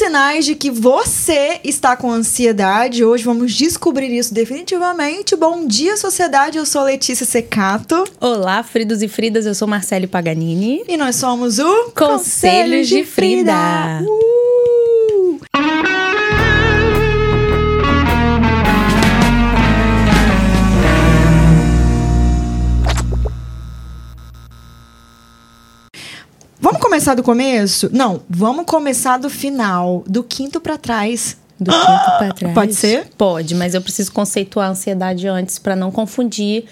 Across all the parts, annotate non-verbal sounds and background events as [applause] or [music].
sinais de que você está com ansiedade. Hoje vamos descobrir isso definitivamente. Bom dia, sociedade. Eu sou Letícia Secato. Olá, Fridos e Fridas. Eu sou Marcele Paganini. E nós somos o Conselhos de Frida. Uh! Começar do começo? Não, vamos começar do final, do quinto pra trás. Do quinto pra [gasps] trás. Pode ser? Pode, mas eu preciso conceituar a ansiedade antes pra não confundir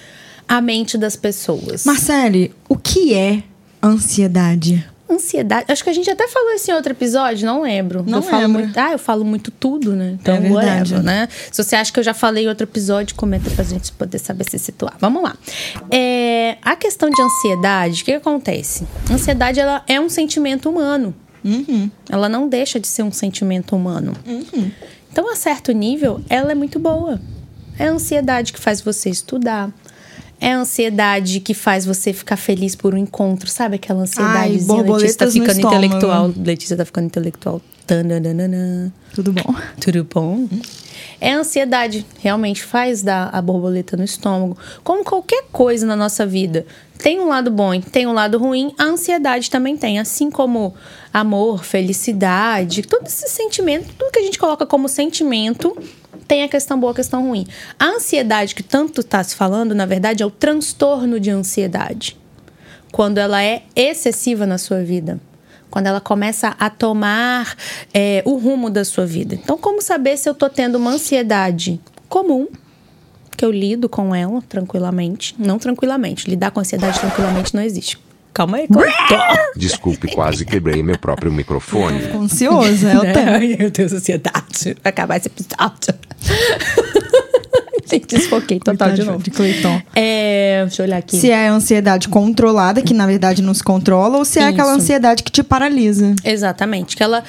a mente das pessoas. Marcele, o que é ansiedade? Ansiedade. Acho que a gente até falou isso em outro episódio, não lembro. Não eu falo lembro. muito. Ah, eu falo muito tudo, né? Então, É verdade. whatever, né? Se você acha que eu já falei em outro episódio, comenta pra gente poder saber se situar. Vamos lá. É, a questão de ansiedade, o que, acontece? Ansiedade ela é um sentimento humano. Uhum. Ela não deixa de ser um sentimento humano. Então, a certo nível, ela é muito boa. É a ansiedade que faz você estudar. É a ansiedade que faz você ficar feliz por um encontro. Sabe aquela ansiedade? Letícia tá ficando estômago. intelectual. Letícia tá ficando intelectual. Tananana. Tudo bom? Tudo bom? É a ansiedade, realmente faz dar a borboleta no estômago. Como qualquer coisa na nossa vida. Tem um lado bom e tem um lado ruim, a ansiedade também tem. Assim como amor, felicidade, todo esse sentimento, tudo que a gente coloca como sentimento, tem a questão boa, a questão ruim. A ansiedade que tanto está se falando, na verdade, é o transtorno de ansiedade. Quando ela é excessiva na sua vida quando ela começa a tomar é, o rumo da sua vida. Então, como saber se eu tô tendo uma ansiedade comum, que eu lido com ela tranquilamente? Não tranquilamente. Lidar com ansiedade tranquilamente não existe. Calma aí, calma aí. Desculpe, quase quebrei meu próprio microfone. Ficou ansiosa, é o tempo. Meu Deus, ansiedade. Acabar esse episódio. Desfoquei total de novo. De Cleiton. É, deixa eu olhar aqui. Se é a ansiedade controlada, que na verdade não se controla, ou se é aquela Isso. ansiedade que te paralisa. Exatamente, que ela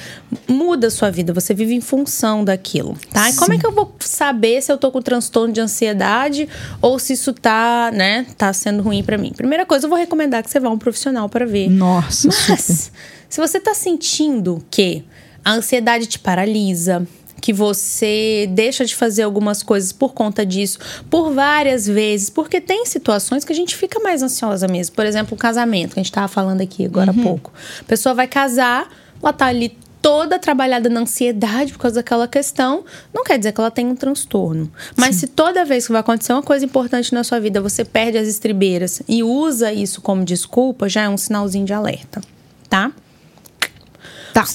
muda a sua vida, você vive em função daquilo, tá? E como é que eu vou saber se eu tô com transtorno de ansiedade ou se isso tá, né, tá sendo ruim pra mim? Primeira coisa, eu vou recomendar que você vá a um profissional pra ver. Nossa, super. Mas, se você tá sentindo que a ansiedade te paralisa, que você deixa de fazer algumas coisas por conta disso, por várias vezes, porque tem situações que a gente fica mais ansiosa mesmo. Por exemplo, o casamento, que a gente tava falando aqui agora há pouco. A pessoa vai casar, ela tá ali toda trabalhada na ansiedade por causa daquela questão, não quer dizer que ela tem um transtorno. Mas se toda vez que vai acontecer uma coisa importante na sua vida, você perde as estribeiras e usa isso como desculpa, já é um sinalzinho de alerta, tá? Tá.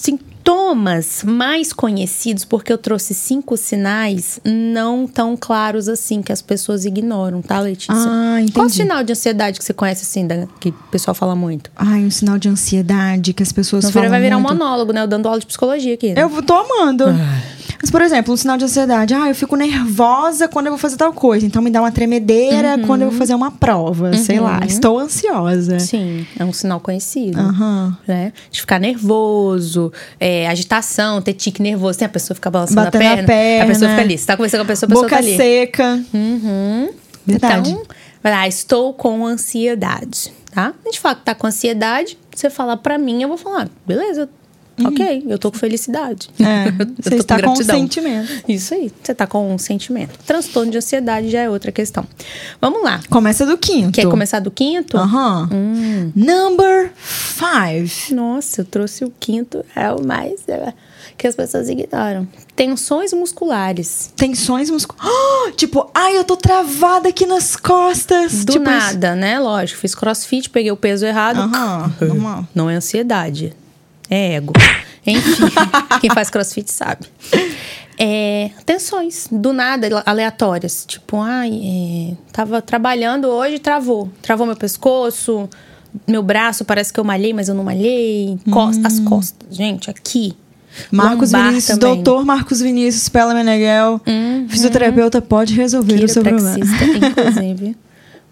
Sintomas mais conhecidos, porque eu trouxe cinco sinais não tão claros assim, que as pessoas ignoram, tá, Letícia? Ah, entendi. Qual o sinal de ansiedade que você conhece assim, da- que o pessoal fala muito? Ai, um sinal de ansiedade que as pessoas Não falam vai virar um muito. monólogo, né? Eu dando aula de psicologia aqui. né? Eu tô amando. Mas, por exemplo, um sinal de ansiedade. Ah, eu fico nervosa quando eu vou fazer tal coisa. Então me dá uma tremedeira Uhum. quando eu vou fazer uma prova. Sei lá. Estou ansiosa. Sim, é um sinal conhecido. Aham. Né? De ficar nervoso, é, agitação, ter tique nervoso. Tem a pessoa fica balançando Batendo a a perna, perna. A pessoa fica ali. Você tá conversando com a pessoa, a pessoa Boca tá ali. seca. Uhum. Verdade. Então, vai lá, estou com ansiedade, tá? A gente fala que tá com ansiedade, você fala pra mim, eu vou falar, beleza, ok, eu tô com felicidade. Uhum. É, [laughs] você está com um gratidão. sentimento. Isso aí, você tá com um sentimento. Transtorno de ansiedade já é outra questão. Vamos lá. Começa do quinto. Quer começar do quinto? Aham. Hum. Number five. Nossa, eu trouxe o quinto, é o mais é, que as pessoas ignoram. Tensões musculares. Tensões musculares. [gasps] tipo, ai, eu tô travada aqui nas costas. Do tipo isso. nada, né? Lógico, fiz crossfit, peguei o peso errado. Aham, normal. Não é ansiedade, é ego. Enfim, [laughs] quem faz crossfit sabe. É, tensões, do nada, aleatórias. Tipo, ai, é, tava trabalhando hoje, travou. Travou meu pescoço, meu braço, parece que eu malhei, mas eu não malhei. Cos- As costas, gente, aqui. Marcos Lombar Vinícius, também. doutor Marcos Vinícius Pela Meneghel, fisioterapeuta, pode resolver o seu problema. Inclusive. [laughs]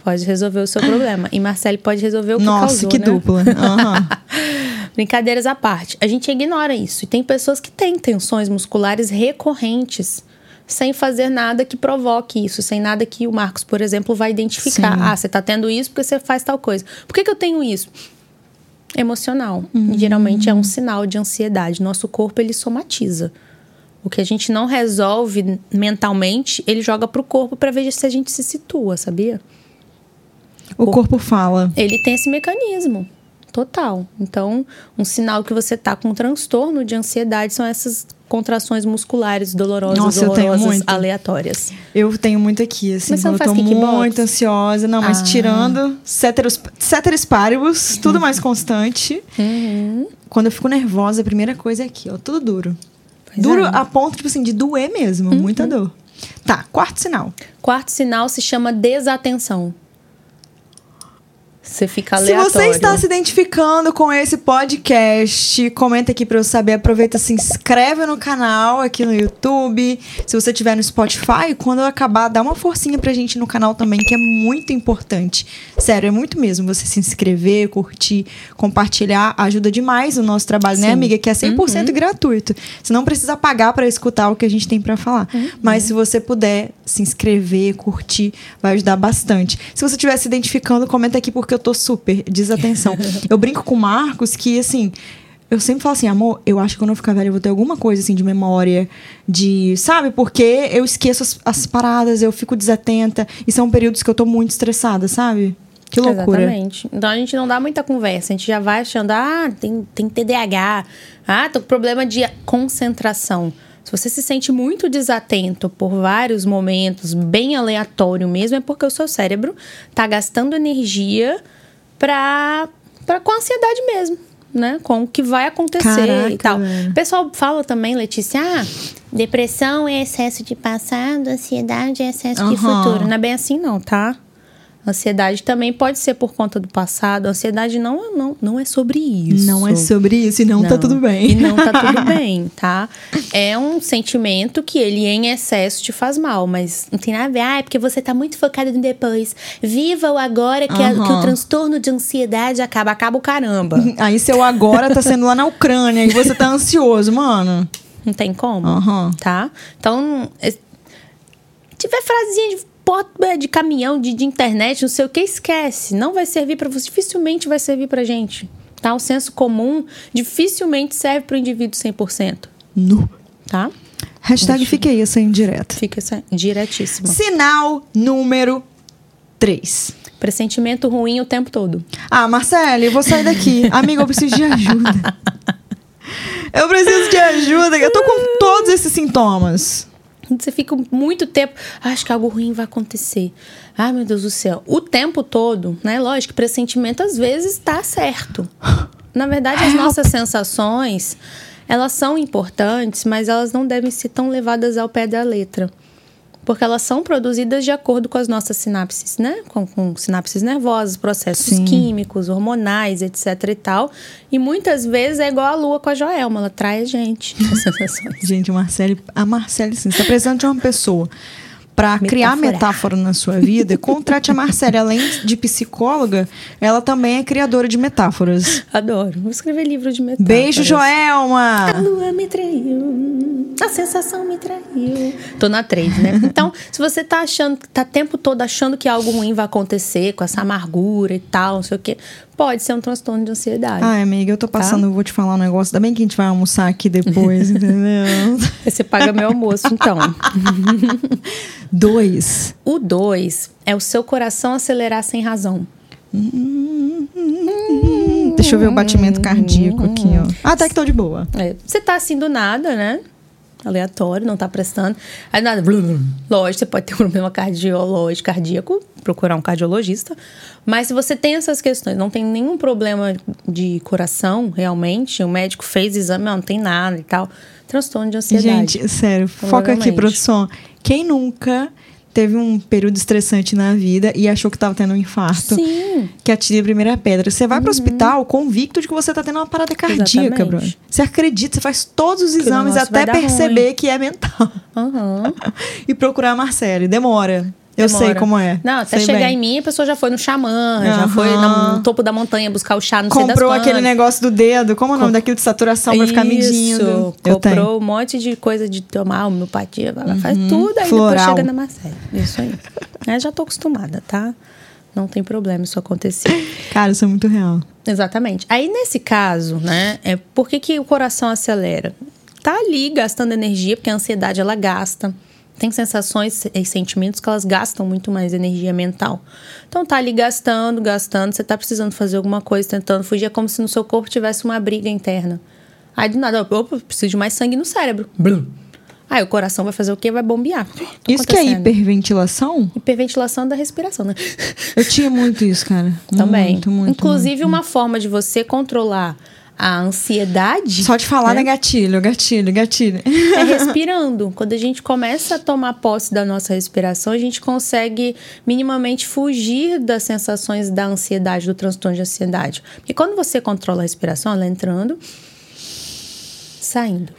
Pode resolver o seu problema. E Marcele pode resolver o que Nossa, causou, que né? dupla. Aham. [laughs] Brincadeiras à parte. A gente ignora isso. E tem pessoas que têm tensões musculares recorrentes sem fazer nada que provoque isso, sem nada que o Marcos, por exemplo, vai identificar. Sim. Ah, você tá tendo isso porque você faz tal coisa. Por que, que eu tenho isso? Emocional. Geralmente é um sinal de ansiedade. Nosso corpo ele somatiza. O que a gente não resolve mentalmente, ele joga pro corpo para ver se a gente se situa, sabia? O corpo fala. Ele tem esse mecanismo. Total. Então, um sinal que você tá com um transtorno de ansiedade são essas contrações musculares dolorosas, Nossa, eu dolorosas, muito. aleatórias. Eu tenho muito aqui, assim, Mas você não eu tô faz kickbox? muito ansiosa. Não, mas Ah. tirando ceteris, ceteris paribus, tudo mais constante. Uhum. Quando eu fico nervosa, a primeira coisa é aqui, ó, tudo duro. Pois duro é. a ponto, tipo assim, de doer mesmo, muita dor. Tá, quarto sinal. Quarto sinal se chama desatenção. Você fica Se aleatório. você está se identificando com esse podcast, comenta aqui pra eu saber. Aproveita, se inscreve no canal aqui no YouTube. Se você estiver no Spotify, quando eu acabar, dá uma forcinha pra gente no canal também, que é muito importante. Sério, é muito mesmo. Você se inscrever, curtir, compartilhar, ajuda demais o nosso trabalho, né, Sim. amiga? Que é 100% gratuito. Você não precisa pagar pra escutar o que a gente tem pra falar. Mas se você puder se inscrever, curtir, vai ajudar bastante. Se você estiver se identificando, comenta aqui porque eu tô super desatenção. eu brinco com o Marcos que, assim, eu sempre falo assim, amor, eu acho que quando eu ficar velha eu vou ter alguma coisa, assim, de memória, de... Sabe? Porque eu esqueço as, as paradas, eu fico desatenta. E são períodos que eu tô muito estressada, sabe? Que loucura. Exatamente. Então a gente não dá muita conversa, a gente já vai achando, ah, tem, tem TDAH, ah, tô com problema de concentração. Se você se sente muito desatento por vários momentos, bem aleatório mesmo, é porque o seu cérebro tá gastando energia pra, pra, com ansiedade mesmo. Né? Com o que vai acontecer Caraca, e tal. velho. O pessoal fala também, Letícia, ah, depressão é excesso de passado, ansiedade é excesso de Aham. futuro. Não é bem assim, não, tá? Ansiedade também pode ser por conta do passado. Ansiedade não, não, não é sobre isso. Não é sobre isso e não, tá tudo bem. E não tá tudo [laughs] bem, tá? É um sentimento que ele em excesso te faz mal, mas não tem nada a ver. Ah, é porque você tá muito focado no depois. Viva o agora que, a- Aham. que o transtorno de ansiedade acaba. Acaba o caramba. [laughs] Aí seu agora tá sendo lá na Ucrânia e você tá ansioso, mano. Não tem como, Aham. tá? Então, é- tiver frasinha de porta de caminhão, de, de internet, não sei o que, esquece. Não vai servir pra você, dificilmente vai servir pra gente. Tá? O senso comum dificilmente serve pro indivíduo 100%, Nu. tá? Hashtag fique aí essa indireta. Fica essa diretíssimo. Sinal número 3. Pressentimento ruim o tempo todo. Ah, Marcele, eu vou sair daqui. [laughs] Amiga, eu preciso de ajuda. Eu preciso de ajuda. Eu tô com todos esses sintomas. Você fica muito tempo. "Ah, acho que algo ruim vai acontecer. Ai, meu Deus do céu. O tempo todo, né? Lógico, pressentimento às vezes tá certo. [laughs] Na verdade, as nossas sensações, elas são importantes, mas elas não devem ser tão levadas ao pé da letra. Porque elas são produzidas de acordo com as nossas sinapses, né? Com, com sinapses nervosas, processos Sim. químicos, hormonais, etc e tal. E muitas vezes é igual a lua com a Joelma, ela trai a gente. [laughs] Gente, Marcele, a Marcele, sim, você tá precisando de uma pessoa pra criar metáfora na sua vida, contrate a Marcele. Além de psicóloga, ela também é criadora de metáforas. Adoro. Vou escrever livro de metáforas. Beijo, A Joelma! lua me traiu, a sensação me traiu. Tô na 3, né? [laughs] Então, se você tá achando, tá o tempo todo achando que algo ruim vai acontecer, com essa amargura e tal, não sei o quê, pode ser um transtorno de ansiedade. Ai, amiga, eu tô Tá? passando, eu vou te falar um negócio. Ainda bem que a gente vai almoçar aqui depois, [laughs] entendeu? Você paga meu almoço, então. [laughs] Dois. O 2 é o seu coração acelerar sem razão. Deixa eu ver o batimento cardíaco aqui, ó. Ah, tá que tô de boa. É, você tá assim do nada, né? Aleatório, não tá prestando. Aí nada. blum, blum. Lógico, você pode ter um problema cardiológico, cardíaco, procurar um cardiologista. Mas se você tem essas questões, não tem nenhum problema de coração, realmente, o médico fez exame, não, tem nada e tal. Transtorno de ansiedade. Gente, sério, foca aqui, produção. Quem nunca teve um período estressante na vida e achou que tava tendo um infarto? Sim. Que atire a primeira pedra. Você vai pro hospital convicto de que você tá tendo uma parada cardíaca, bro. Você acredita, você faz todos os o exames até perceber ruim. que é mental. Aham. [laughs] e procurar a Marcele. Demora. Eu Demora. sei como é. Não, até Sei chegar bem. em mim, a pessoa já foi no xamã, já Aham. foi no topo da montanha buscar o chá, não sei das Comprou quantas. aquele negócio do dedo. Como é o nome daquilo de saturação pra ficar medindo? Comprou um monte de coisa de tomar homeopatia, ela faz tudo, aí Floral. depois chega na Marcela. Isso aí. [laughs] Eu já tô acostumada, tá? Não tem problema isso acontecer. Cara, isso é muito real. Exatamente. Aí, nesse caso, né, é por que, que o coração acelera? Tá ali gastando energia, porque a ansiedade ela gasta. Tem sensações e sentimentos que elas gastam muito mais energia mental. Então tá ali gastando, gastando, você tá precisando fazer alguma coisa, tentando fugir, é como se no seu corpo tivesse uma briga interna. Aí do nada, opa, preciso de mais sangue no cérebro. Blum. Aí o coração vai fazer o quê? Vai bombear. Isso que é hiperventilação? Hiperventilação da respiração, né? Eu tinha muito isso, cara. Também. Muito, muito. Inclusive, muito. uma forma de você controlar a ansiedade Só de falar, né? né? Gatilho, gatilho, gatilho. é [laughs] respirando. Quando a gente começa a tomar posse da nossa respiração, a gente consegue minimamente fugir das sensações da ansiedade, do transtorno de ansiedade. Porque quando você controla a respiração, ela entrando, saindo.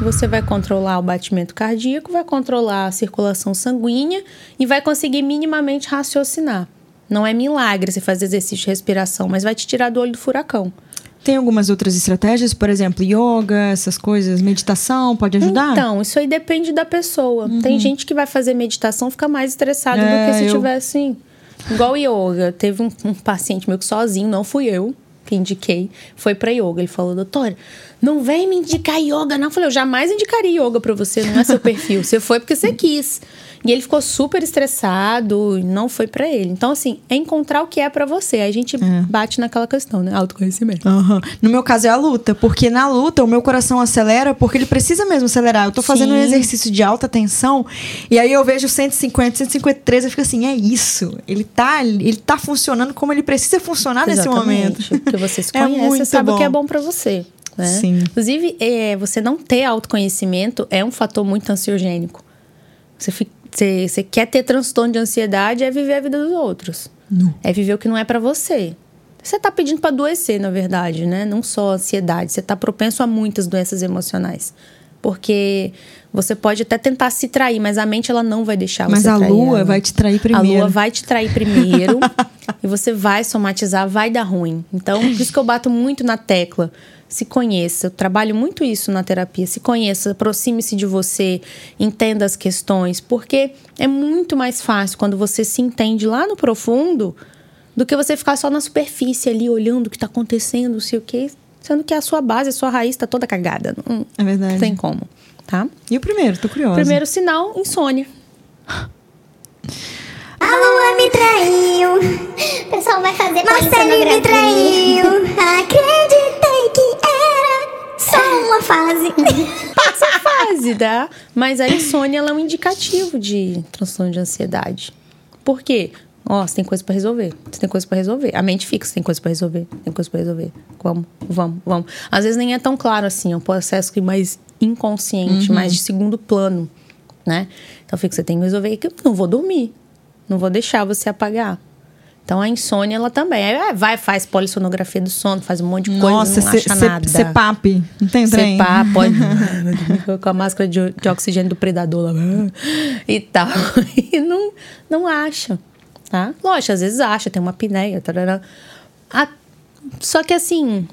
Você vai controlar o batimento cardíaco, vai controlar a circulação sanguínea e vai conseguir minimamente raciocinar. Não é milagre você fazer exercício de respiração, mas vai te tirar do olho do furacão. Tem algumas outras estratégias, por exemplo, yoga, essas coisas, meditação, pode ajudar? Então, isso aí depende da pessoa. Tem gente que vai fazer meditação fica mais estressado do É, que se eu- tivesse assim. Igual yoga. Teve um, um paciente meu que sozinho, não fui eu que indiquei, foi pra yoga. Ele falou, doutora, não vem me indicar yoga, não. Eu falei, eu jamais indicaria yoga pra você, não é seu perfil. Você foi porque você quis. E ele ficou super estressado, não foi pra ele. Então, assim, é encontrar o que é pra você. Aí a gente bate naquela questão, né? Autoconhecimento. Aham. No meu caso é a luta, porque na luta o meu coração acelera porque ele precisa mesmo acelerar. Eu tô fazendo um Sim. exercício de alta tensão e aí eu vejo 150, 153, eu fico assim, é isso. Ele tá, ele tá funcionando como ele precisa funcionar nesse momento. Porque você se [laughs] É conhece, você muito sabe o que é bom. bom pra você. Né? Sim. Inclusive, é, você não ter autoconhecimento é um fator muito ansiogênico. Você, fi- você, você quer ter transtorno de ansiedade, é viver a vida dos outros. É viver o que não é pra você. Você tá pedindo pra adoecer, na verdade, né? Não só a ansiedade. Você tá propenso a muitas doenças emocionais. Porque você pode até tentar se trair, mas a mente ela não vai deixar Mas você a trair lua ela. vai te trair A primeiro. lua vai te trair primeiro [laughs] e você vai somatizar, vai dar ruim. Então, por isso que eu bato muito na tecla. Se conheça. Eu trabalho muito isso na terapia. Se conheça, aproxime-se de você, entenda as questões, porque é muito mais fácil quando você se entende lá no profundo do que você ficar só na superfície ali olhando o que está acontecendo, não sei o quê, sendo que a sua base, a sua raiz está toda cagada. Não, É verdade. não tem como, tá? E o primeiro? Tô curiosa. Primeiro sinal, insônia. A lua me traiu. O pessoal vai fazer Marcelo me traiu. Tá? Mas a insônia é um indicativo de transtorno de ansiedade. Por quê? Ó, você tem coisa pra resolver. Você tem coisa pra resolver. A mente fica, você tem coisa pra resolver. Tem coisa pra resolver. Vamos, vamos, vamos. Às vezes nem é tão claro assim, é um processo que mais inconsciente, mais de segundo plano, né? Então fica, você tem que resolver que eu não vou dormir. Não vou deixar você apagar. Então a insônia ela também. Aí, ah, vai, faz polissonografia do sono, faz um monte de coisa, Nossa, não acha nada. CPAP. Não tem trem? Cepar, pode. [laughs] [laughs] com a máscara de, de oxigênio do predador lá. [laughs] E tal. E não, não acha. Tá? Lógico, às vezes acha, tem uma apneia. Tarará. Ah, só que assim,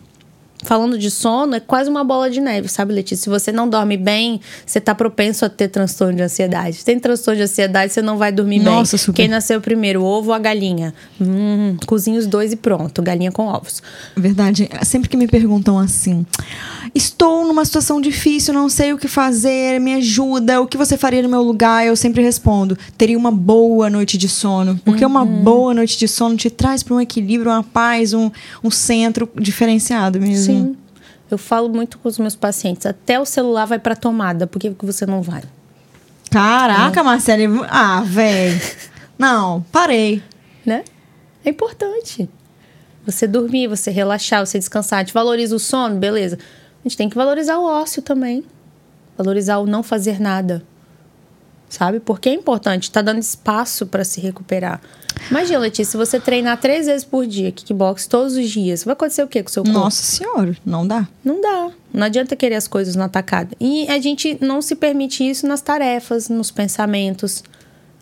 falando de sono, é quase uma bola de neve, sabe, Letícia? Se você não dorme bem, você tá propenso a ter transtorno de ansiedade. Se tem transtorno de ansiedade, você não vai dormir Nossa, bem. super. Quem nasceu primeiro, o ovo ou a galinha? Hum, cozinha os dois e pronto. Galinha com ovos. Verdade. Sempre que me perguntam assim, estou numa situação difícil, não sei o que fazer, me ajuda, o que você faria no meu lugar? Eu sempre respondo, teria uma boa noite de sono. Porque uma Uhum. boa noite de sono te traz para um equilíbrio, uma paz, um, um centro diferenciado mesmo. Sim. Eu falo muito com os meus pacientes. Até o celular vai pra tomada. Por que você não vai? Caraca, Marcele. Ah, velho. Não, parei. Né? É importante. Você dormir, você relaxar, você descansar. A gente valoriza o sono, beleza. A gente tem que valorizar o ócio também. Valorizar o não fazer nada. Sabe? Porque é importante. Tá dando espaço pra se recuperar. Imagina, Letícia, se você treinar três vezes por dia, kickbox todos os dias, vai acontecer o quê com o seu corpo? Nossa senhora, não dá. Não dá. Não adianta querer as coisas na tacada. E a gente não se permite isso nas tarefas, nos pensamentos.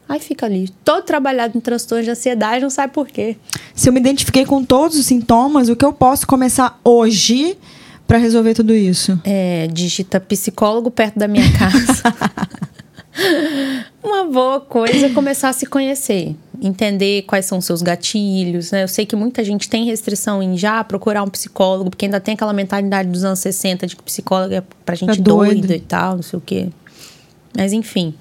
Aí fica ali, todo trabalhado em transtorno de ansiedade, não sabe por quê. Se eu me identifiquei com todos os sintomas, o que eu posso começar hoje para resolver tudo isso? É, digita psicólogo perto da minha casa. [laughs] [laughs] Uma boa coisa é começar a se conhecer. entender quais são os seus gatilhos, né? Eu sei que muita gente tem restrição em já procurar um psicólogo, porque ainda tem aquela mentalidade dos anos 60 de que psicólogo é pra gente É doido. doida e tal, não sei o quê. Mas enfim,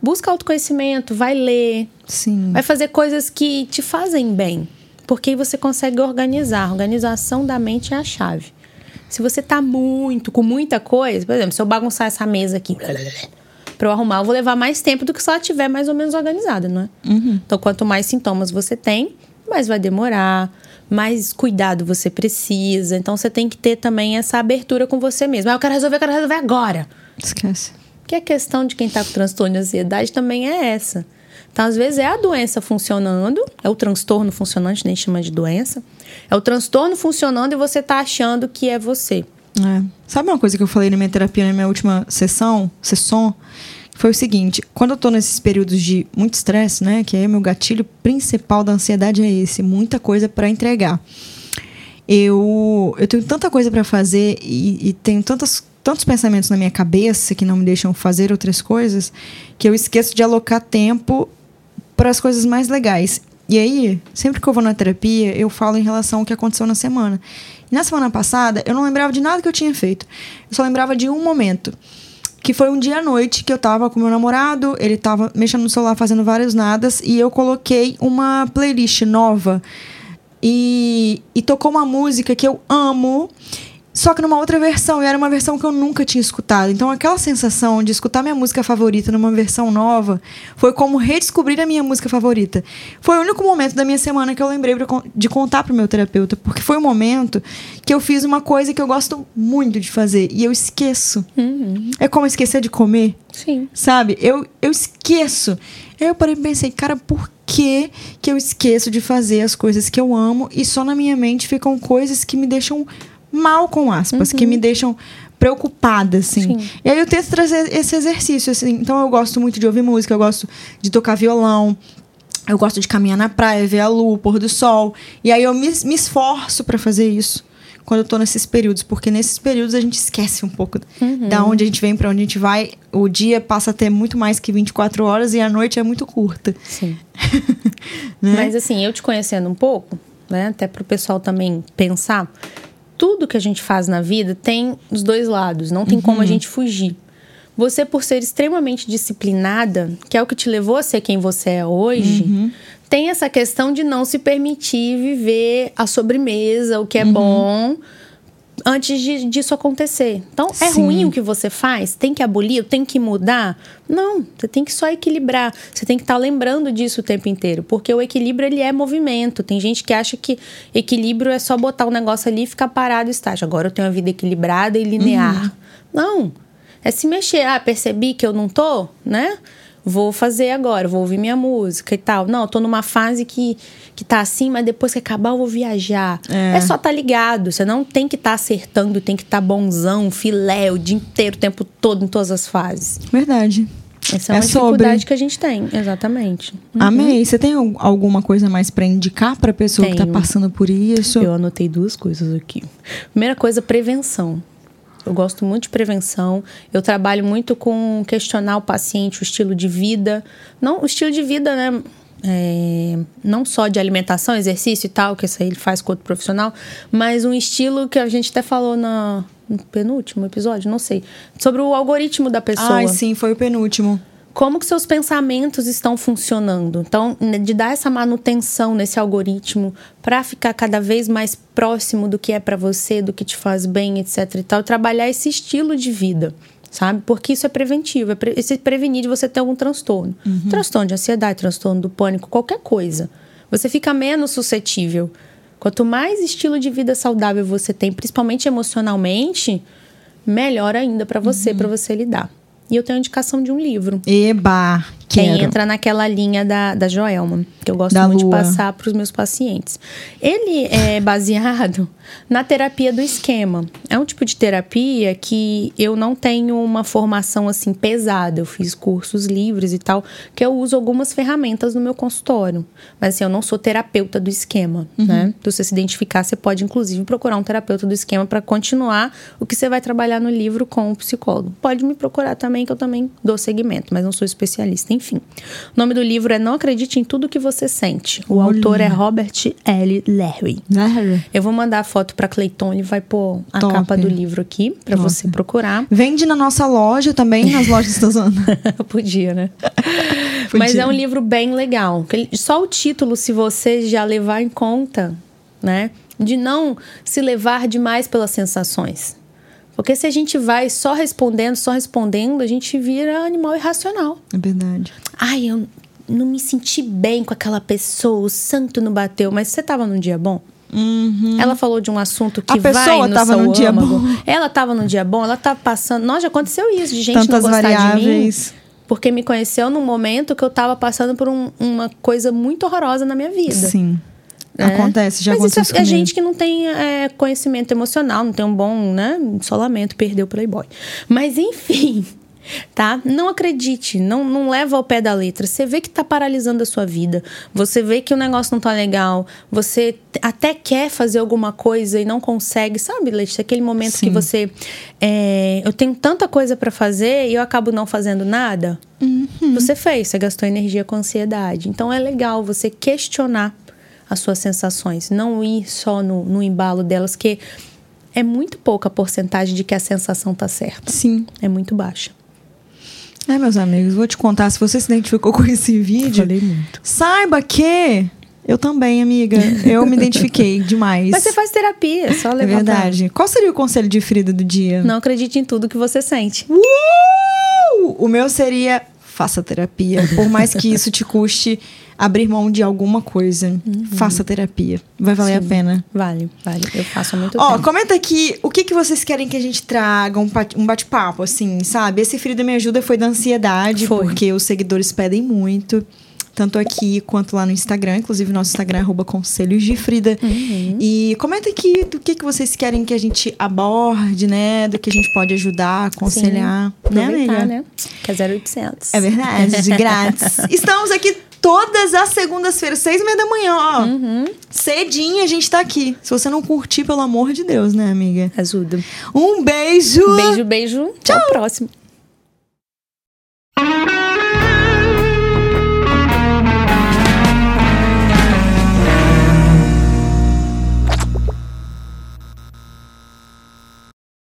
busca autoconhecimento, vai ler, Sim. vai fazer coisas que te fazem bem, porque aí você consegue organizar. A organização da mente é a chave. Se você tá muito, com muita coisa, por exemplo, se eu bagunçar essa mesa aqui, para eu arrumar, eu vou levar mais tempo do que se ela estiver mais ou menos organizada, não é? Então, quanto mais sintomas você tem, mais vai demorar, mais cuidado você precisa. Então, você tem que ter também essa abertura com você mesmo. Ah, eu quero resolver, eu quero resolver agora. Esquece. Que a questão de quem está com transtorno de ansiedade também é essa. Então, às vezes, é a doença funcionando, é o transtorno funcionando, a gente nem chama de doença. É o transtorno funcionando e você tá achando que é você. É. Sabe uma coisa que eu falei na minha terapia, na minha última sessão, sessão? Foi o seguinte, quando eu tô nesses períodos de muito estresse, né, que o meu gatilho principal da ansiedade é esse, muita coisa para entregar. Eu, eu tenho tanta coisa para fazer e, e tenho tantas, tantos pensamentos na minha cabeça que não me deixam fazer outras coisas, que eu esqueço de alocar tempo para as coisas mais legais. E aí, sempre que eu vou na terapia, eu falo em relação ao que aconteceu na semana. E na semana passada, eu não lembrava de nada que eu tinha feito. Eu só lembrava de um momento. Que foi um dia à noite que eu tava com meu namorado, ele tava mexendo no celular fazendo vários nadas, e eu coloquei uma playlist nova. E, e tocou uma música que eu amo, só que numa outra versão, e era uma versão que eu nunca tinha escutado. Então, aquela sensação de escutar minha música favorita numa versão nova foi como redescobrir a minha música favorita. Foi o único momento da minha semana que eu lembrei de contar pro meu terapeuta, porque foi o momento que eu fiz uma coisa que eu gosto muito de fazer e eu esqueço. É como esquecer de comer. Sim. Sabe? Eu, eu esqueço. Aí eu parei e pensei, cara, por que, que eu esqueço de fazer as coisas que eu amo e só na minha mente ficam coisas que me deixam mal, com aspas, que me deixam preocupada, assim. Sim. E aí eu tento trazer esse exercício, assim. Então eu gosto muito de ouvir música, eu gosto de tocar violão. Eu gosto de caminhar na praia, ver a lua, o pôr do sol. E aí eu me, me esforço para fazer isso quando eu tô nesses períodos, porque nesses períodos a gente esquece um pouco da onde a gente vem, para onde a gente vai. O dia passa a ter muito mais que 24 horas e a noite é muito curta. Sim. [laughs] Né? Mas assim, eu te conhecendo um pouco, né? Até pro pessoal também pensar, tudo que a gente faz na vida tem os dois lados, não tem como a gente fugir. Você, por ser extremamente disciplinada, que é o que te levou a ser quem você é hoje, tem essa questão de não se permitir viver a sobremesa, o que é bom, antes de- disso acontecer. Então, é Sim. ruim o que você faz? Tem que abolir? Tem que mudar? Não, você tem que só equilibrar. Você tem que estar lembrando disso o tempo inteiro, porque o equilíbrio ele é movimento. Tem gente que acha que equilíbrio é só botar um negócio ali e ficar parado e estágio. Agora eu tenho uma vida equilibrada e linear. Não, é se mexer. Ah, percebi que eu não tô, né? Vou fazer agora, vou ouvir minha música e tal. Não, eu tô numa fase que, que tá assim, mas depois que acabar eu vou viajar. É. É, só tá ligado. Você não tem que estar acertando, tem que estar bonzão, filé, o dia inteiro, o tempo todo, em todas as fases. Verdade. Essa é, É uma sobre. dificuldade que a gente tem, exatamente. Amei. Você tem al- alguma coisa mais para indicar pra pessoa que tá Tenho. passando por isso? Eu anotei duas coisas aqui. Primeira coisa, prevenção. Eu gosto muito de prevenção. Eu trabalho muito com questionar o paciente, o estilo de vida. Não, o estilo de vida, né? é, não só de alimentação, exercício e tal, que isso aí ele faz com outro profissional, mas um estilo que a gente até falou na, no penúltimo episódio, não sei, sobre o algoritmo da pessoa Ai, sim, foi o penúltimo. Como que seus pensamentos estão funcionando. Então, né, de dar essa manutenção nesse algoritmo para ficar cada vez mais próximo do que é para você, do que te faz bem, etc e tal, trabalhar esse estilo de vida, sabe? Porque isso é preventivo, é pre se prevenir de você ter algum transtorno. Transtorno de ansiedade, transtorno do pânico, qualquer coisa. Você fica menos suscetível. Quanto mais estilo de vida saudável você tem, principalmente emocionalmente, melhor ainda para você, para você lidar. E eu tenho a indicação de um livro. Eba, Que entra naquela linha da, da Joelma, que eu gosto Da muito Lua. de passar para os meus pacientes. Ele é [laughs] baseado na terapia do esquema. É um tipo de terapia que eu não tenho uma formação assim pesada. Eu fiz cursos livres e tal, que eu uso algumas ferramentas no meu consultório. Mas assim, eu não sou terapeuta do esquema, né? Se você se identificar, você pode inclusive procurar um terapeuta do esquema para continuar o que você vai trabalhar no livro com o psicólogo. Pode me procurar também, que eu também dou segmento, mas não sou especialista. Enfim, o nome do livro é Não Acredite em Tudo que Você Sente. O Olha. autor é Robert L. Larry. Né? Eu vou mandar a foto pra Cleiton, ele vai pôr a Top. capa do livro aqui pra Top. você procurar. Vende na nossa loja também, nas lojas da zona. [laughs] Podia, né? Podia. [laughs] Mas é um livro bem legal. Só o título, se você já levar em conta, né? De não se levar demais pelas sensações. Porque se a gente vai só respondendo, só respondendo, a gente vira animal irracional. É verdade. Ai, eu não me senti bem com aquela pessoa, o santo não bateu. Mas você tava num dia bom? Ela falou de um assunto que Uhum. A pessoa vai no tava seu num dia bom. Ela tava num dia bom, ela tava passando. Nossa, já aconteceu isso, de gente Tantas não gostar de mim. variáveis. Porque me conheceu num momento que eu tava passando por um- uma coisa muito horrorosa na minha vida. Sim. né? Acontece, já Mas aconteceu isso isso é, é gente que não tem é, conhecimento emocional, não tem um bom, né? Só lamento, perdeu o Playboy. Mas enfim, tá? Não acredite, não, não leva ao pé da letra. Você vê que tá paralisando a sua vida, você vê que o negócio não tá legal, você até quer fazer alguma coisa e não consegue, sabe, Letícia? Aquele momento que Sim. você. é, eu tenho tanta coisa pra fazer e eu acabo não fazendo nada. Uhum. Você fez, você gastou energia com ansiedade. Então é legal você questionar as suas sensações, não ir só no, no embalo delas, que é muito pouca a porcentagem de que a sensação tá certa. Sim. É muito baixa. É, meus amigos, vou te contar. Se você se identificou [laughs] com esse vídeo, muito. saiba que eu também, amiga. Eu me identifiquei [laughs] demais. Mas você faz terapia, é só É levar pra- verdade. Qual seria o conselho de Frida do dia? Não acredite em tudo que você sente. Uh! O meu seria faça terapia. Por mais que isso te custe abrir mão de alguma coisa. Faça terapia. Vai valer a Sim. pena. Vale, vale. Eu faço muito Ó, tempo. comenta aqui o que, que vocês querem que a gente traga, um um bate-papo, assim, sabe? Esse Frida Me Ajuda foi da ansiedade, Foi. porque os seguidores pedem muito. Tanto aqui quanto lá no Instagram. Inclusive, nosso Instagram é arroba conselhos de Frida. Uhum. E comenta aqui do que, que vocês querem que a gente aborde, né? Do que a gente pode ajudar, aconselhar. Sim. Né, Aproveitar, né? Que é 0800. É verdade, de grátis. [laughs] Estamos aqui todas as segundas-feiras, seis e meia da manhã, ó. Uhum. Cedinho a gente tá aqui. Se você não curtir, pelo amor de Deus, né, amiga? Ajuda. Um beijo! Beijo, beijo. Até o próximo.